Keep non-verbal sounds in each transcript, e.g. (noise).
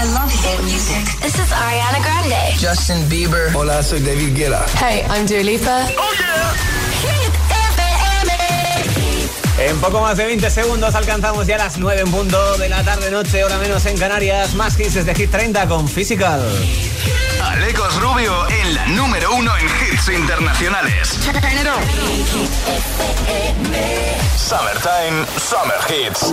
I love hit music. This is Ariana Grande. Justin Bieber. Hola, soy David Guetta. Hey, I'm Dua Lipa. Oh yeah. Hit En poco más de 20 segundos alcanzamos ya las 9 en punto de la tarde-noche, hora menos en Canarias. Más hits de Hit 30 con Physical. Alecos Rubio en la número uno en hits internacionales. Summertime, Summer Hits.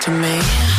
To me?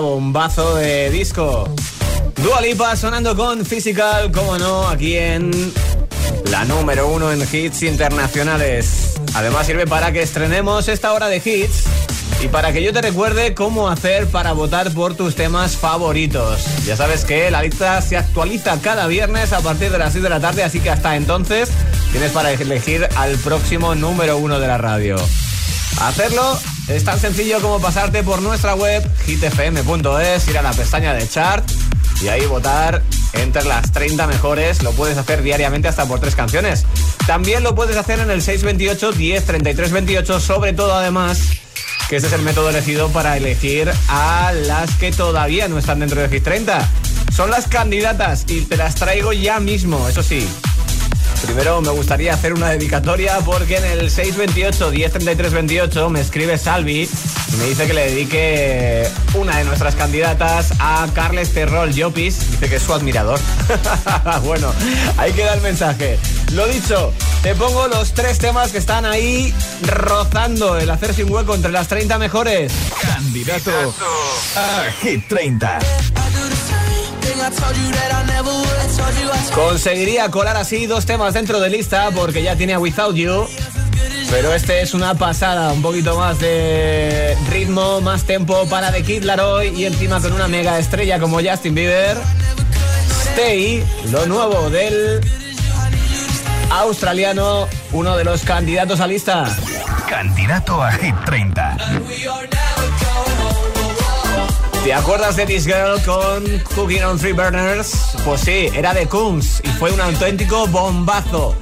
Bombazo de disco. Dua Lipa sonando con Physical, como no, aquí en la número uno en hits internacionales. Además sirve para que estrenemos esta hora de hits y para que yo te recuerde cómo hacer para votar por tus temas favoritos. Ya sabes que la lista se actualiza cada viernes a partir de las 6 de la tarde, así que hasta entonces tienes para elegir al próximo número uno de la radio. Hacerlo es tan sencillo como pasarte por nuestra web hitfm.es, ir a la pestaña de chart y ahí votar entre las 30 mejores. Lo puedes hacer diariamente hasta por tres canciones. También lo puedes hacer en el 628 10 33 28, sobre todo además que ese es el método elegido para elegir a las que todavía no están dentro de Hit 30. Son las candidatas y te las traigo ya mismo, eso sí. Primero me gustaría hacer una dedicatoria porque en el 628 1033 28 me escribe Salvi y me dice que le dedique una de nuestras candidatas a Carles Terrol Llopis. Dice que es su admirador. (laughs) bueno, ahí queda el mensaje. Lo dicho, te pongo los tres temas que están ahí rozando el hacer sin hueco entre las 30 mejores. Candidato a Hit 30. Conseguiría colar así dos temas dentro de lista porque ya tiene a Without You. Pero este es una pasada, un poquito más de ritmo, más tempo para The Kid Laroi y encima con una mega estrella como Justin Bieber. Stay, lo nuevo del australiano, uno de los candidatos a lista. Candidato a Hit 30. ¿Te acuerdas de This Girl con Cooking on Three Burners? Pues sí, era de Kungs y fue un auténtico bombazo.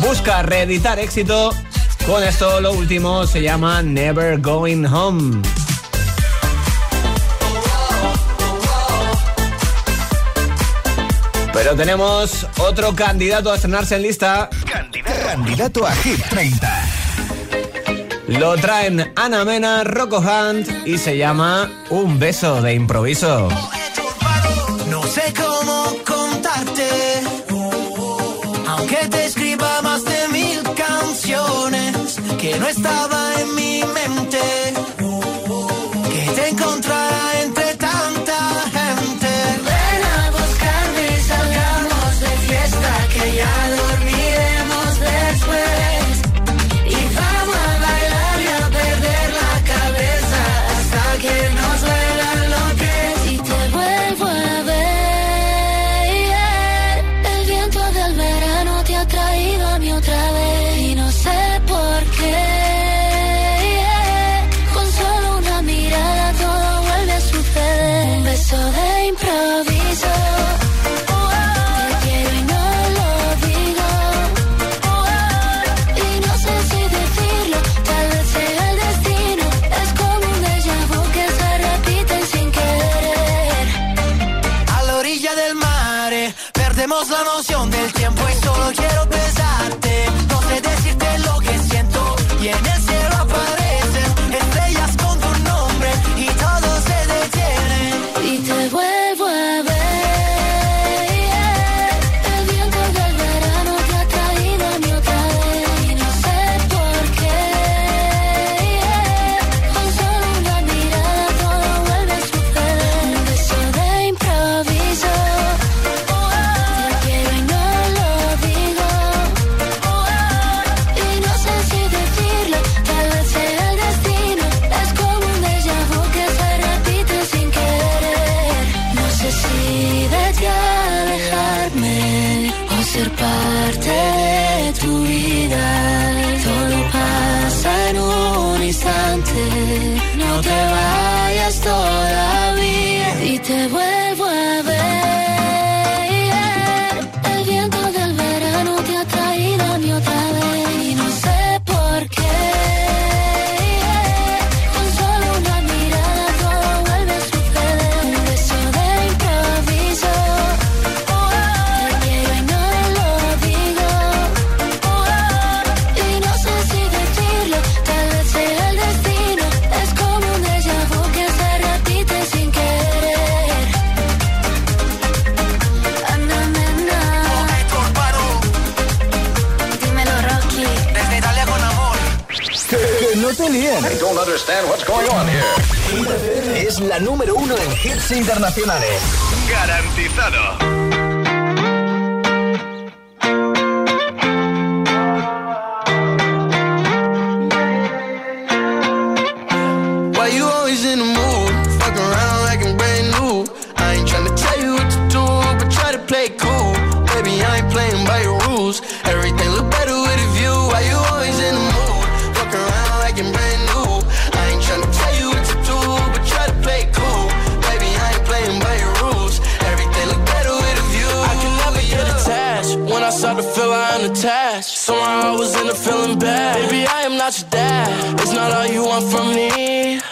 Busca reeditar éxito. Con esto lo último se llama Never Going Home. Pero tenemos otro candidato a estrenarse en lista. Candidato, candidato a Hit 30. Lo traen Ana Mena, Rocco Hunt y se llama Un beso de improviso. No sé cómo contarte, aunque te escriba más de mil canciones que no estaba en mi mente, que te encontraré. te vayas todavía y te vuelvo a ver. I don't understand what's going on here. Es la número uno en hits internacionales. Garantizado.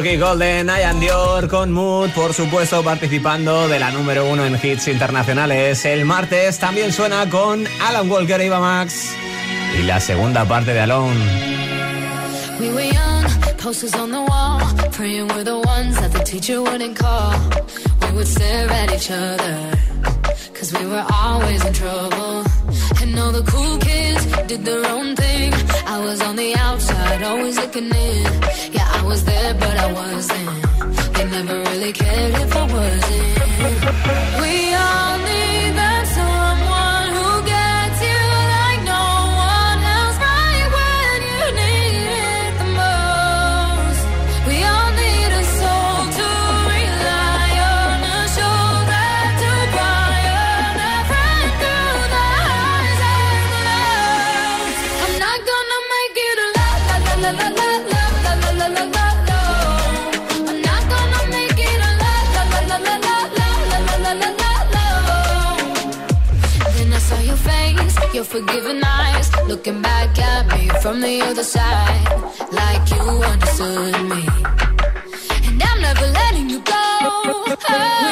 Corky Golden, Ian Dior con Mood, por supuesto participando de la número uno en hits internacionales. El martes también suena con Alan Walker, Iba Max y la segunda parte de Alone. We were young, posters on the wall, praying we're the ones that the teacher wouldn't call. We would stare at each other, cause we were always in trouble. And all the cool kids did their own thing. I was on the out not always looking in. Yeah, I was there, but I wasn't. They never really cared if I wasn't. We all. from the other side, like you understood me. And I'm never letting you go. Oh.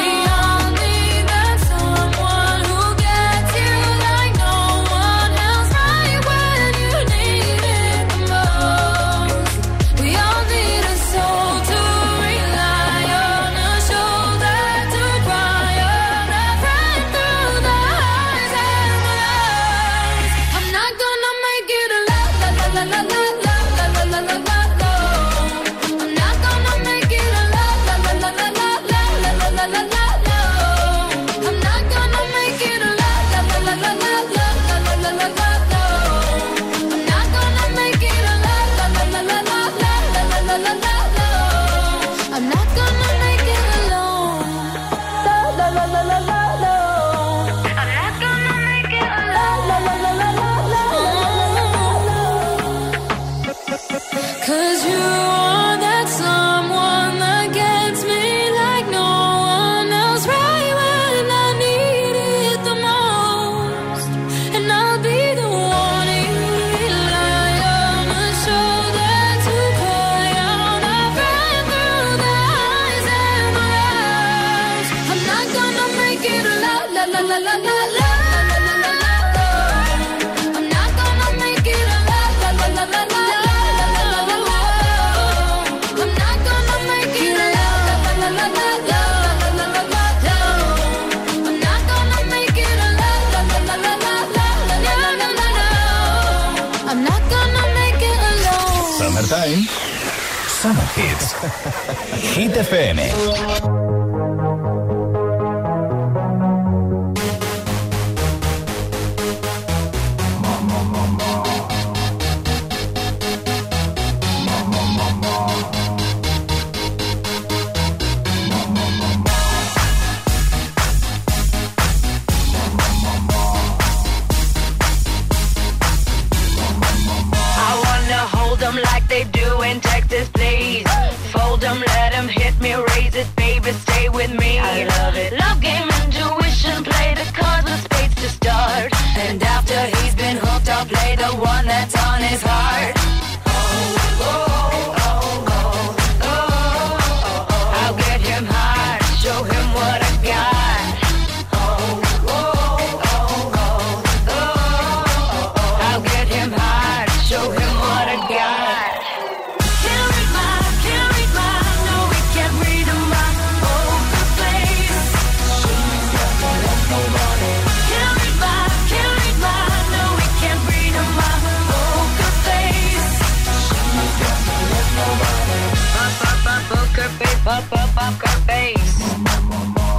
up, up, up her face.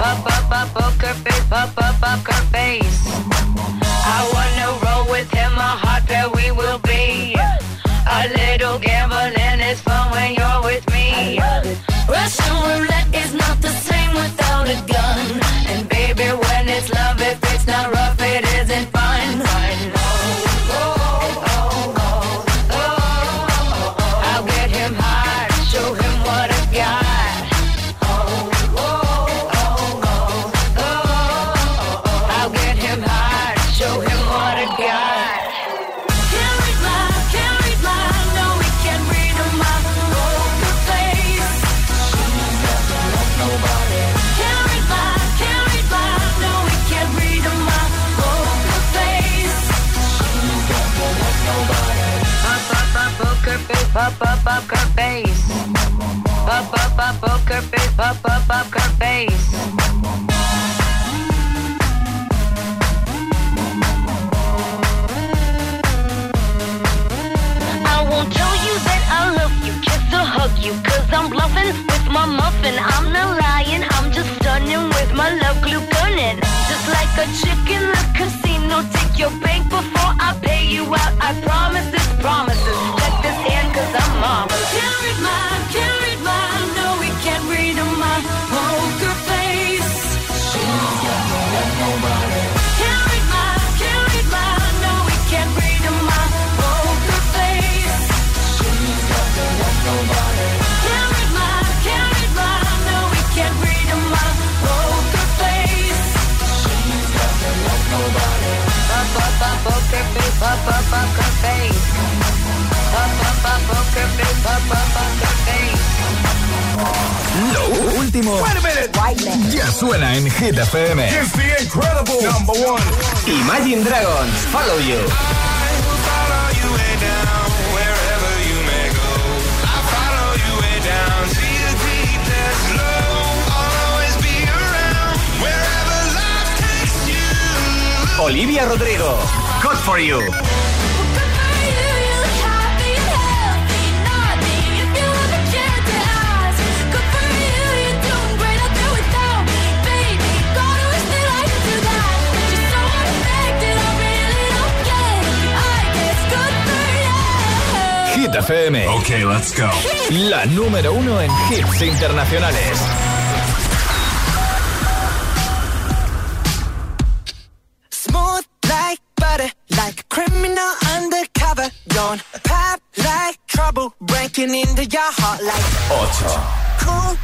Up, up, up, up her face. Up, up, up her face. I wanna roll with him, a heart that we will be. A little gambling is fun when you're with me. Russian roulette is not the same without a gun. like a chick in the casino. Take your bank before I pay you out. I promise this, promises. Lo último ya suena en Hit FM. Number one. Imagine Dragons, follow you Olivia Rodrigo. Good for you. Hit FM. Ok, let's go. La número uno en hits internacionales. breaking into your heart like 8.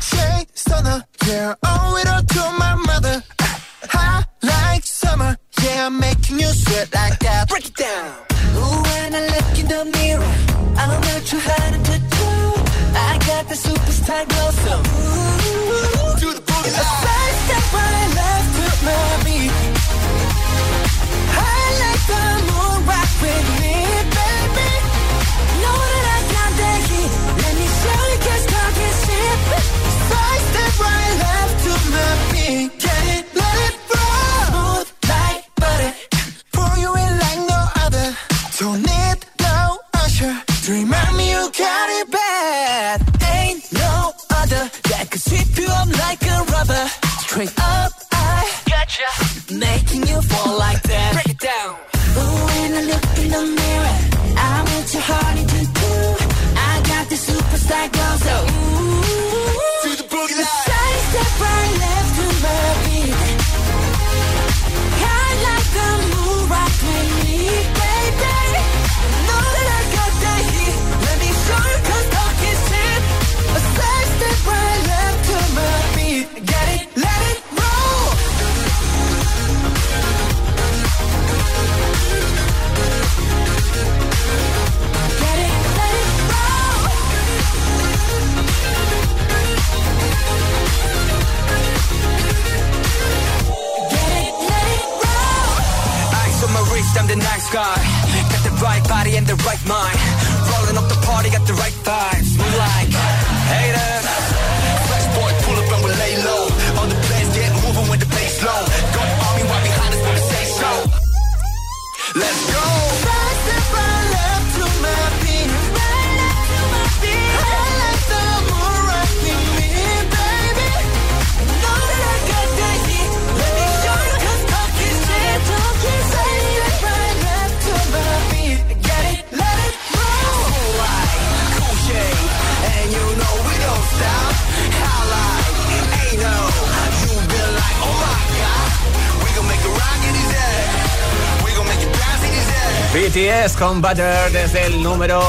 Butter desde el número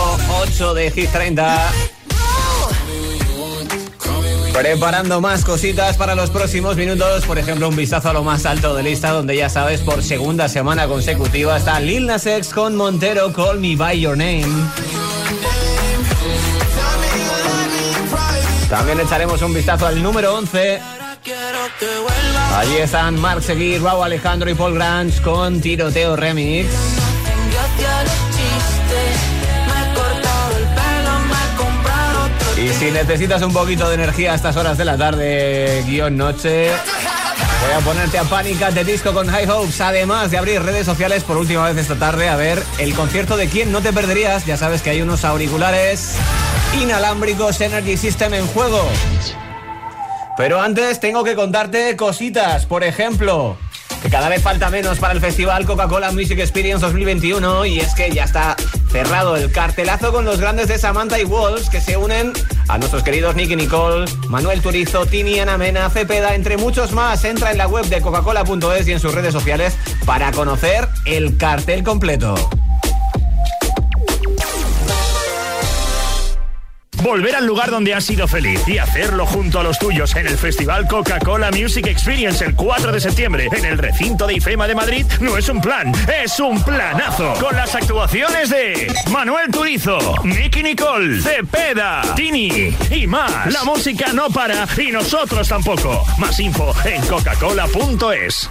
8 de Hit 30. Preparando más cositas para los próximos minutos, por ejemplo, un vistazo a lo más alto de lista, donde ya sabes, por segunda semana consecutiva está Lil Nas X con Montero, Call Me By Your Name. También echaremos un vistazo al número 11. Allí están Mark Seguir, Raúl Alejandro y Paul Grange con Tiroteo Remix. Si necesitas un poquito de energía a estas horas de la tarde, guion noche, voy a ponerte a pánica de disco con High Hopes, además de abrir redes sociales por última vez esta tarde a ver el concierto de quién no te perderías. Ya sabes que hay unos auriculares inalámbricos Energy System en juego. Pero antes tengo que contarte cositas, por ejemplo, que cada vez falta menos para el festival Coca-Cola Music Experience 2021 y es que ya está cerrado el cartelazo con los grandes de Samantha y Walls que se unen a nuestros queridos Nicky Nicole, Manuel Turizo, Tini Ana Mena, Cepeda, entre muchos más. Entra en la web de coca-cola.es y en sus redes sociales para conocer el cartel completo. Volver al lugar donde has sido feliz y hacerlo junto a los tuyos en el Festival Coca-Cola Music Experience el 4 de septiembre en el recinto de IFEMA de Madrid no es un plan, es un planazo. Con las actuaciones de Manuel Turizo, Nicky Nicole, Cepeda, Tini y más. La música no para y nosotros tampoco. Más info en coca-cola.es.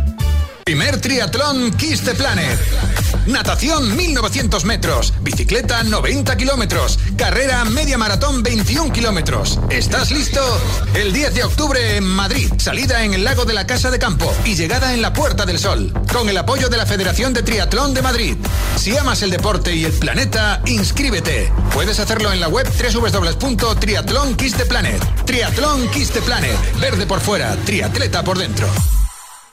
Primer triatlón Kiss the Planet. Natación 1900 metros. Bicicleta 90 kilómetros. Carrera media maratón 21 kilómetros. ¿Estás listo? El 10 de octubre en Madrid. Salida en el lago de la Casa de Campo. Y llegada en la Puerta del Sol. Con el apoyo de la Federación de Triatlón de Madrid. Si amas el deporte y el planeta, inscríbete. Puedes hacerlo en la web www.triatlón Kiss the Planet. Triatlón Planet. Verde por fuera, triatleta por dentro.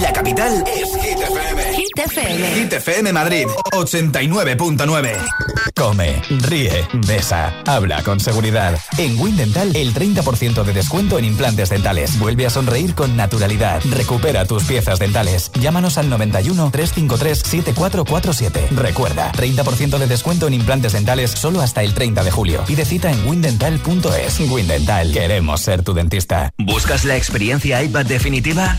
La capital es Hit FM. Hit FM. Hit FM Madrid 89.9. Come, ríe, besa, habla con seguridad. En Windental, el 30% de descuento en implantes dentales. Vuelve a sonreír con naturalidad. Recupera tus piezas dentales. Llámanos al 91 353 7447. Recuerda, 30% de descuento en implantes dentales solo hasta el 30 de julio. Pide cita en windental.es. Windental, queremos ser tu dentista. ¿Buscas la experiencia iPad definitiva?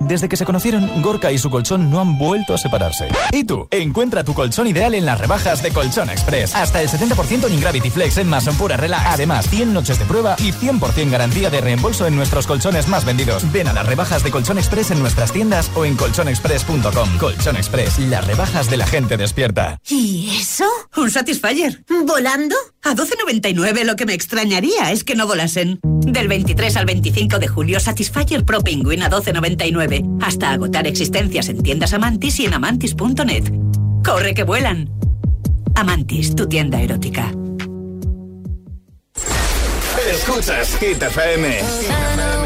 Desde que se conocieron, Gorka y su colchón no han vuelto a separarse. ¿Y tú? Encuentra tu colchón ideal en las rebajas de Colchón Express. Hasta el 70% en Ingravity Flex en Mason Pura Relax. Además, 100 noches de prueba y 100% garantía de reembolso en nuestros colchones más vendidos. Ven a las rebajas de Colchón Express en nuestras tiendas o en colchonexpress.com. Colchón Express, las rebajas de la gente despierta. ¿Y eso? Un Satisfyer. ¿Volando? A 12.99 lo que me extrañaría es que no volasen. Del 23 al 25 de julio, Satisfyer Pro Penguin a 12.99. Hasta agotar existencias en tiendas Amantis y en amantis.net. ¡Corre que vuelan! Amantis, tu tienda erótica. Escuchas Hit FM.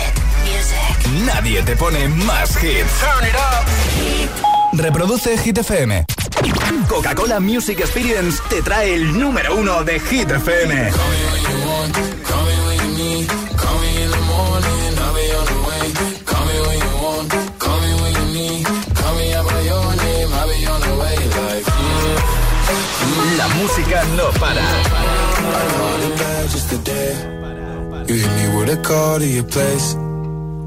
Nadie te pone más hits. Turn it up. Reproduce Hit FM. Coca-Cola Music Experience te trae el número uno de Hit FM. La música no para. You hit me with a call to your place.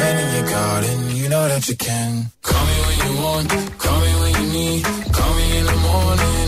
If in your garden, you know that you can. Call me when you want, call me when you need. Call me in the morning,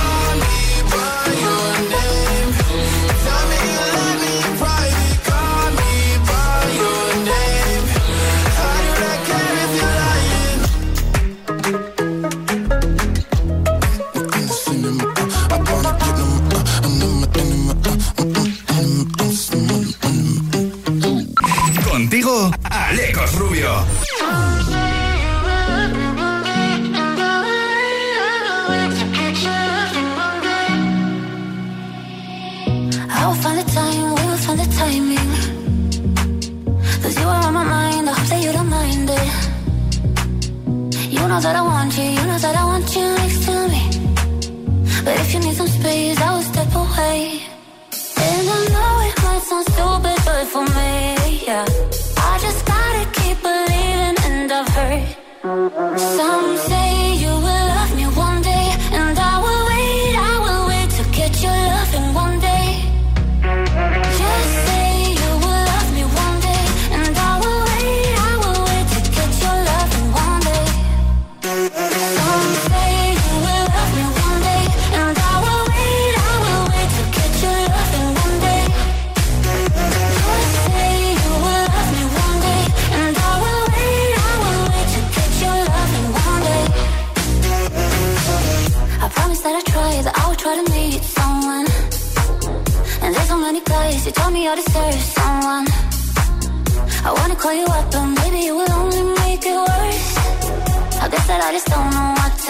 Alecos Rubio. I will find the time, we will find the timing. Cause you are on my mind, I hope that you don't mind it. You know that I want you, you know that I want you next to me. But if you need some space, I will step away. And I know it might sound stupid, but for me, yeah.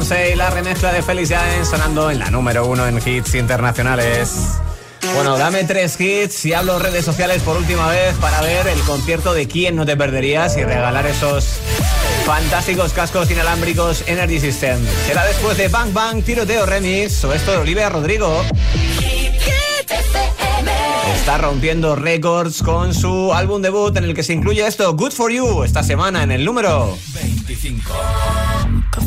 Somsei, la remezcla de Felician sonando en la número uno en hits internacionales. Bueno, dame tres hits y hablo redes sociales por última vez para ver el concierto de quién no te perderías y regalar esos fantásticos cascos inalámbricos Energy System. Será después de Bang Bang, Tiroteo Remix o esto de Olivia Rodrigo. Está rompiendo récords con su álbum debut en el que se incluye esto, Good For You, esta semana en el número 25.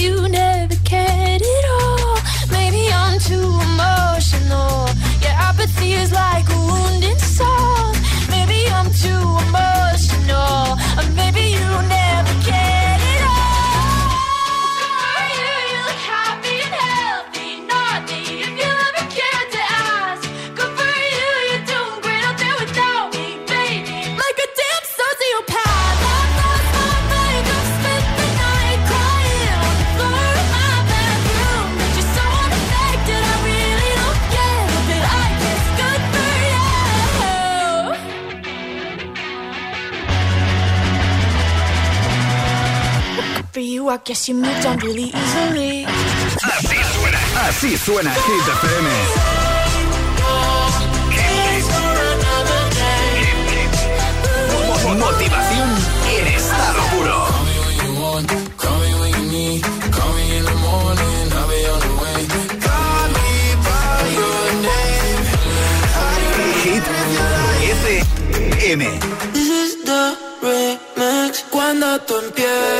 you never cared at all. Maybe I'm too emotional. Your apathy is like I guess you moved on really easily. Así suena, así suena Hit FM. Motivación en estado puro. Call me when you need, call me in the morning, I'll be on the way. Call me by your name. Hit FM. This is the remix. Cuando tú empiezas,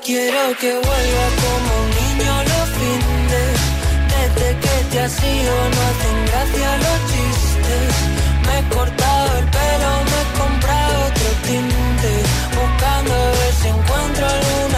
quiero que vuelva como un niño los fines. Desde que te has ido no hacen gracia los chistes. Me he cortado el pelo, me he comprado otro tinte. Buscando a ver si encuentro alguna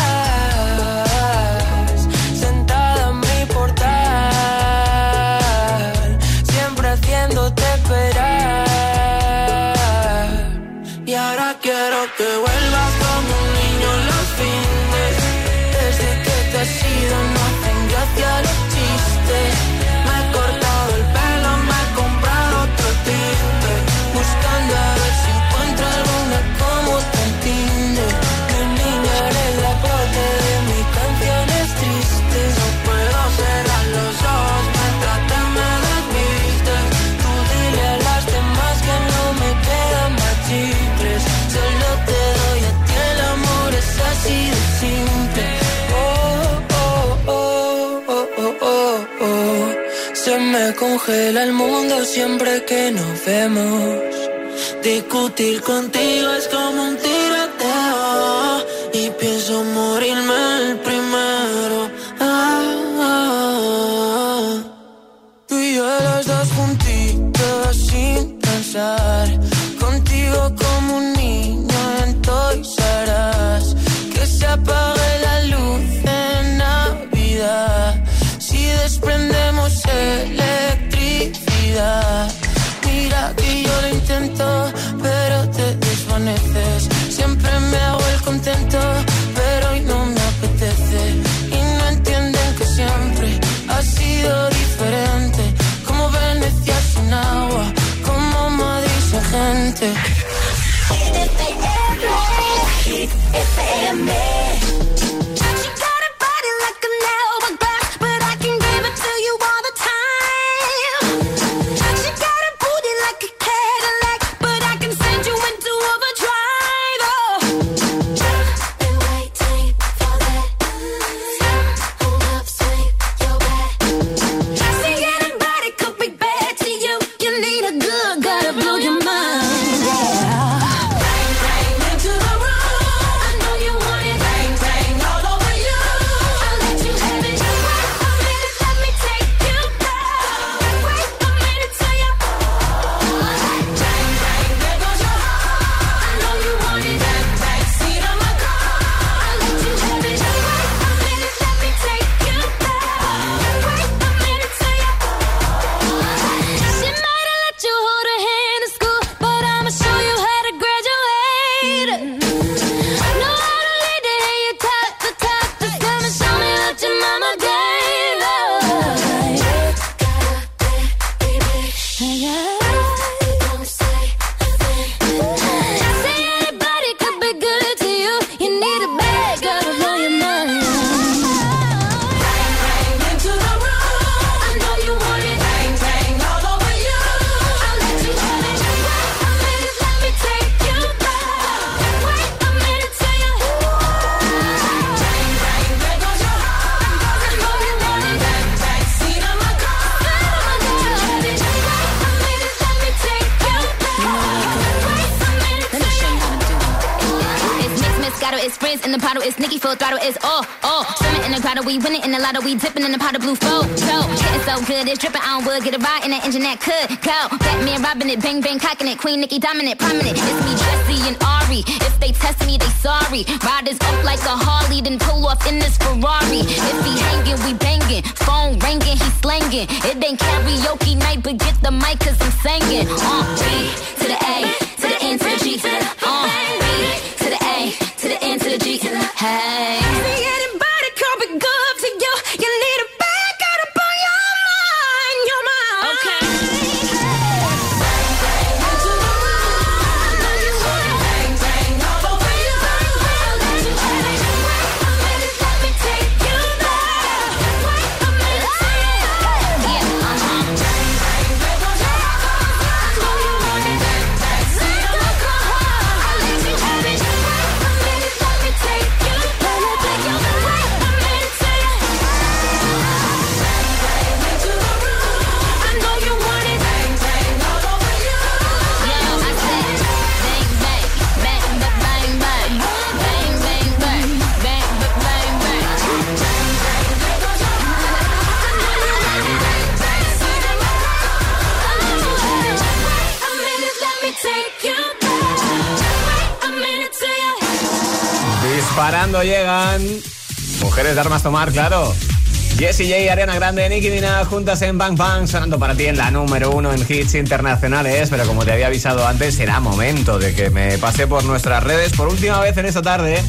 ha sido, no hacen gracia los Se me congela el mundo siempre que nos vemos. Discutir contigo es como un tiro good. It's dripping on wood. Get a ride in the engine that could go. Batman robbing it, bang bang cocking it. Queen Nikki dominant, prominent. It's me, Jesse and Ari. If they test me, they sorry. Riders up like a Harley, then pull off in this Ferrari. If he hanging, we banging. Phone ringing, he slanging. It ain't karaoke night, but get the mic cause I'm singing. Uh, B to the A, to the N to the G to the, uh, B to the A, to the N to the G hey. Llegan. Mujeres de armas tomar, claro. Jessie J, Ariana Grande, Nicki Minaj juntas en Bang Bang, sonando para ti en la número uno en hits internacionales. Pero como te había avisado antes, será momento de que me pase por nuestras redes por última vez en esta tarde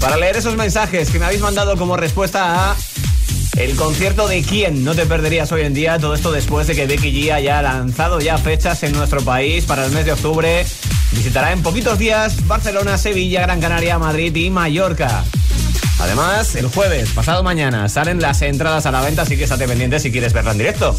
para leer esos mensajes que me habéis mandado como respuesta a el concierto de quién no te perderías hoy en día. Todo esto después de que Becky G haya lanzado ya fechas en nuestro país para el mes de octubre. Visitará en poquitos días Barcelona, Sevilla, Gran Canaria, Madrid y Mallorca. Además, el jueves, pasado mañana, salen las entradas a la venta, así que estate pendiente si quieres verla en directo.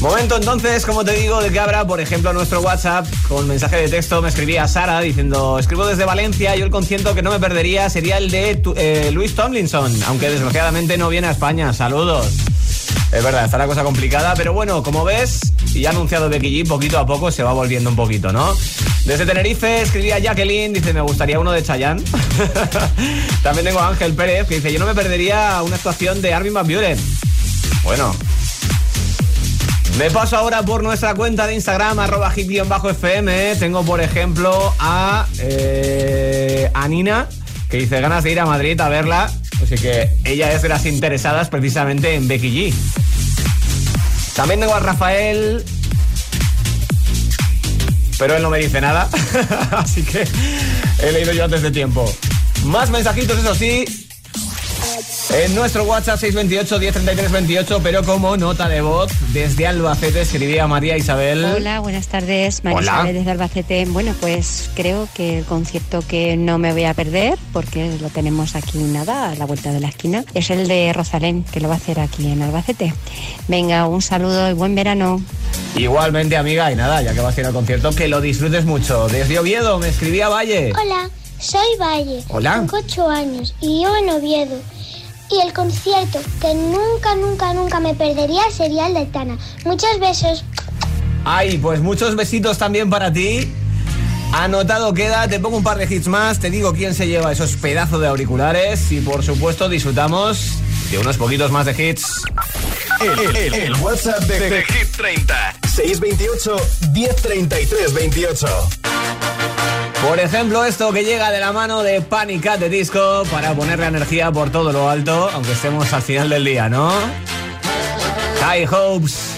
Momento entonces, como te digo, de que por ejemplo, nuestro WhatsApp con mensaje de texto me escribía Sara diciendo, escribo desde Valencia, yo el concierto que no me perdería sería el de eh, Luis Tomlinson, aunque desgraciadamente no viene a España. Saludos. Es verdad, está la cosa complicada, pero bueno, como ves, y ha anunciado Becky G, poquito a poco se va volviendo un poquito, ¿no? Desde Tenerife escribía Jacqueline, dice, me gustaría uno de Chayanne. (laughs) También tengo a Ángel Pérez, que dice, yo no me perdería una actuación de Armin Van Buren. Bueno. Me paso ahora por nuestra cuenta de Instagram, arroba hit-fm. Tengo, por ejemplo, a, eh, que dice ganas de ir a Madrid a verla. Así que ella es de las interesadas precisamente en Becky G. También tengo a Rafael. Pero él no me dice nada. (laughs) Así que he leído yo antes de tiempo. Más mensajitos, eso sí. En nuestro WhatsApp 628 1033 28, pero como nota de voz, desde Albacete escribía María Isabel. Hola, buenas tardes. María Hola. Isabel desde Albacete. Bueno, pues creo que el concierto que no me voy a perder, porque lo tenemos aquí nada, a la vuelta de la esquina, es el de Rosalén, que lo va a hacer aquí en Albacete. Venga, un saludo y buen verano. Igualmente, amiga, y nada, ya que vas a ir al concierto, que lo disfrutes mucho. Desde Oviedo me escribía Valle. Hola, soy Valle. Hola. Tengo 8 años y vivo en Oviedo. Y el concierto que nunca, nunca, nunca me perdería sería el de Tana. Muchos besos. Ay, pues muchos besitos también para ti. Anotado queda, te pongo un par de hits más, te digo quién se lleva esos pedazos de auriculares y por supuesto disfrutamos de unos poquitos más de hits. El, el- el WhatsApp de, de Hit 30 628 1033 28. Por ejemplo, esto que llega de la mano de Panic at the Disco para poner la energía por todo lo alto, aunque estemos al final del día, ¿no? High Hopes.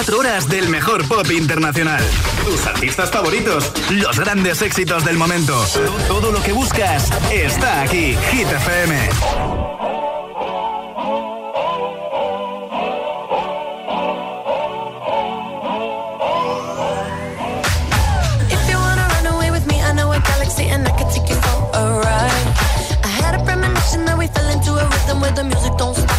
24 horas del mejor pop internacional. Tus artistas favoritos, los grandes éxitos del momento. Todo lo que buscas está aquí, Hit FM. The music don't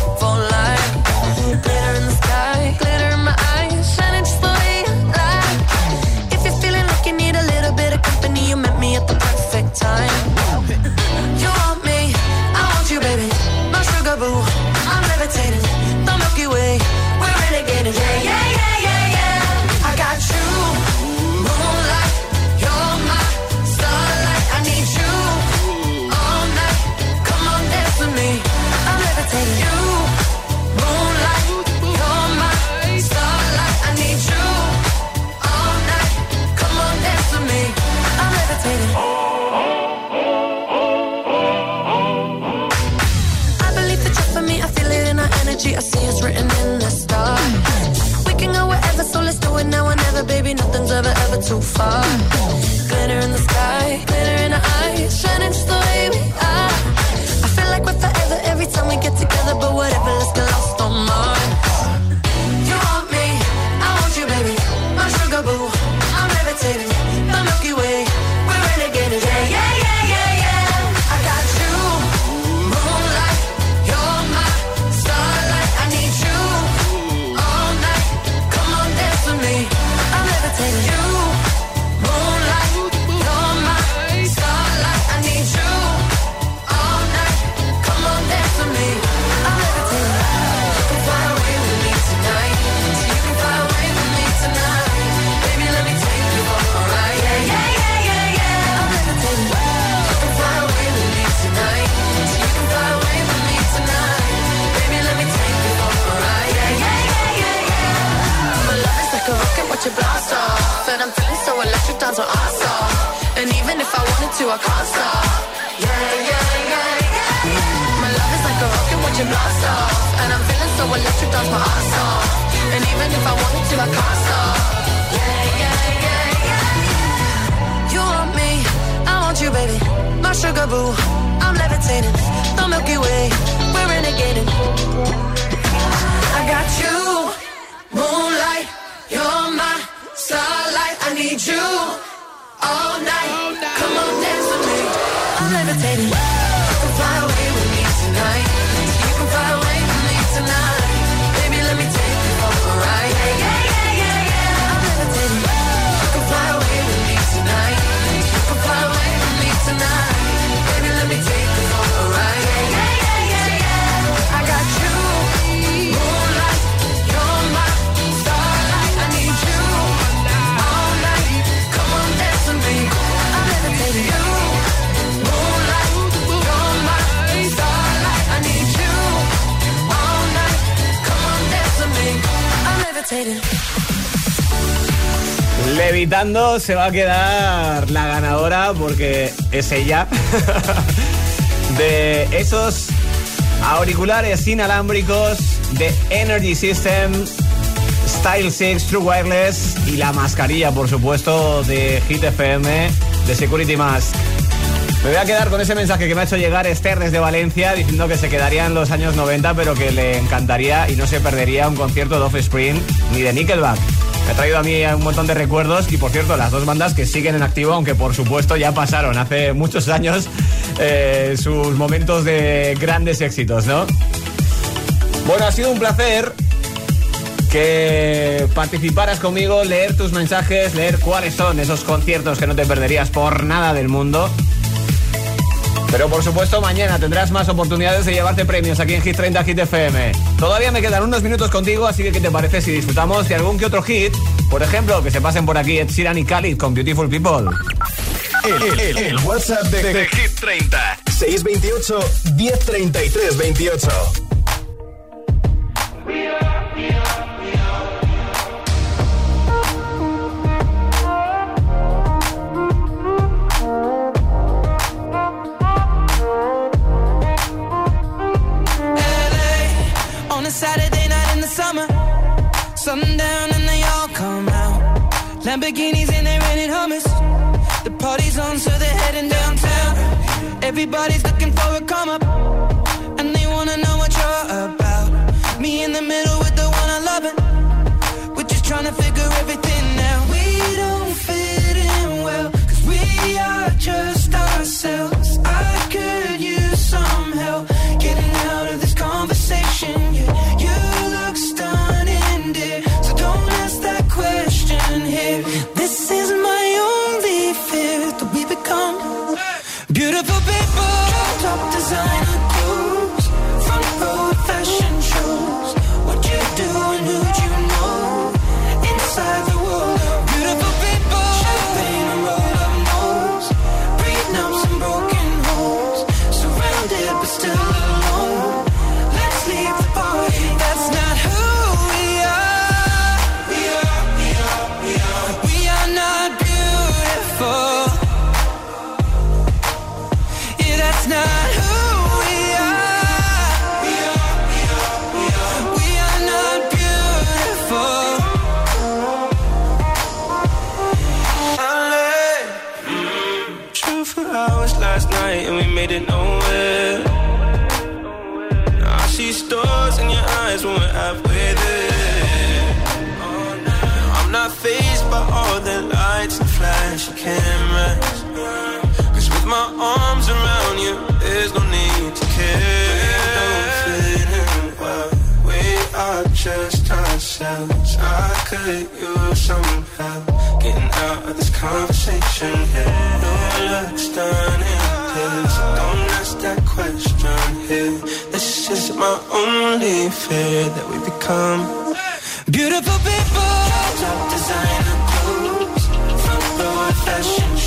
Levitando se va a quedar la ganadora porque es ella. (laughs) de esos auriculares inalámbricos de Energy System, Style 6 True Wireless y la mascarilla, por supuesto, de Hit FM de Security Mask. Me voy a quedar con ese mensaje que me ha hecho llegar Esther desde Valencia diciendo que se quedaría en los años 90 pero que le encantaría y no se perdería un concierto de Offspring ni de Nickelback. Me ha traído a mí un montón de recuerdos y por cierto las dos bandas que siguen en activo aunque por supuesto ya pasaron hace muchos años eh, sus momentos de grandes éxitos, ¿no? Bueno, ha sido un placer que participaras conmigo, leer tus mensajes, leer cuáles son esos conciertos que no te perderías por nada del mundo. Pero por supuesto, mañana tendrás más oportunidades de llevarte premios aquí en Hit 30 Hit FM. Todavía me quedan unos minutos contigo, así que ¿qué te parece si disfrutamos de algún que otro hit? Por ejemplo, que se pasen por aquí Ed Sheeran y Khalid con Beautiful People. El, WhatsApp de, de, Hit 30 628 1033 28 Lamborghinis and they're renting hummus. The party's on, so they're heading downtown. Everybody's looking for a come up. conversation here. No looks done in this. Don't ask that question here. This is my only fear that we become beautiful people. Top designer clothes, front row fashion.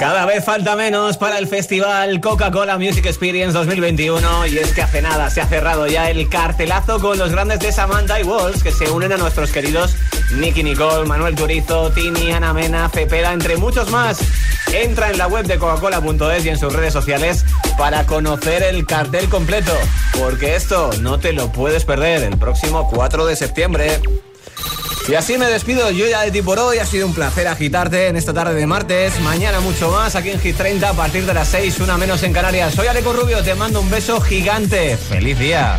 Vez falta menos para el festival Coca-Cola Music Experience 2021 y es que hace nada se ha cerrado ya el cartelazo con los grandes de Samantha y Walls que se unen a nuestros queridos Nicky Nicole, Manuel Turizo, Tini, Ana Mena, Cepeda, entre muchos más. Entra en la web de coca-cola.es y en sus redes sociales para conocer el cartel completo, porque esto no te lo puedes perder el próximo 4 de septiembre. Y así me despido yo ya de ti por hoy. Ha sido un placer agitarte en esta tarde de martes. Mañana mucho más aquí en Hit 30 a partir de las 6, una menos en Canarias. Soy Aleco Rubio, te mando un beso gigante. ¡Feliz día!